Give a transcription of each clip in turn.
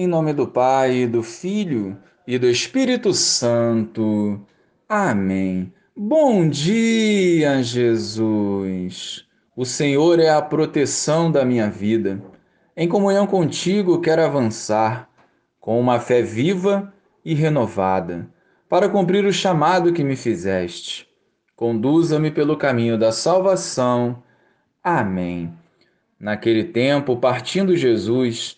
Em nome do Pai, do Filho e do Espírito Santo. Amém. Bom dia, Jesus. O Senhor é a proteção da minha vida. Em comunhão contigo, quero avançar com uma fé viva e renovada para cumprir o chamado que me fizeste. Conduza-me pelo caminho da salvação. Amém. Naquele tempo, partindo Jesus,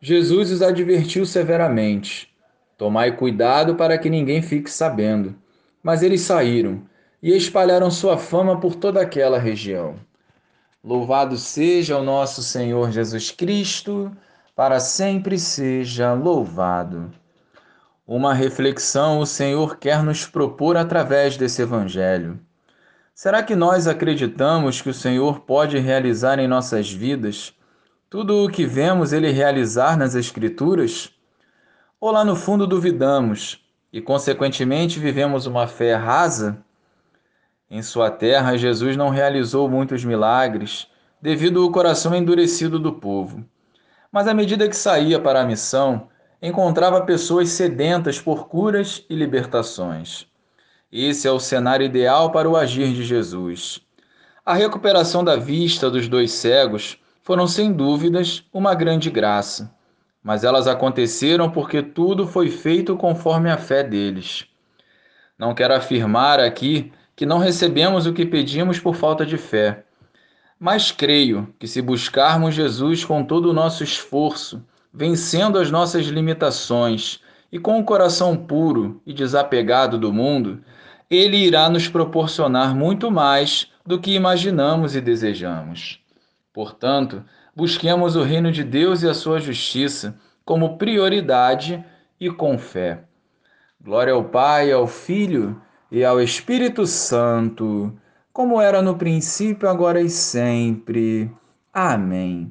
Jesus os advertiu severamente: Tomai cuidado para que ninguém fique sabendo. Mas eles saíram e espalharam sua fama por toda aquela região. Louvado seja o nosso Senhor Jesus Cristo, para sempre seja louvado. Uma reflexão o Senhor quer nos propor através desse Evangelho. Será que nós acreditamos que o Senhor pode realizar em nossas vidas tudo o que vemos ele realizar nas Escrituras? Ou lá no fundo duvidamos e, consequentemente, vivemos uma fé rasa? Em sua terra, Jesus não realizou muitos milagres devido ao coração endurecido do povo. Mas à medida que saía para a missão, encontrava pessoas sedentas por curas e libertações. Esse é o cenário ideal para o agir de Jesus. A recuperação da vista dos dois cegos foram sem dúvidas uma grande graça, mas elas aconteceram porque tudo foi feito conforme a fé deles. Não quero afirmar aqui que não recebemos o que pedimos por falta de fé, mas creio que se buscarmos Jesus com todo o nosso esforço, vencendo as nossas limitações e com o coração puro e desapegado do mundo, ele irá nos proporcionar muito mais do que imaginamos e desejamos. Portanto, busquemos o reino de Deus e a sua justiça como prioridade e com fé. Glória ao Pai, ao Filho e ao Espírito Santo, como era no princípio, agora e sempre. Amém.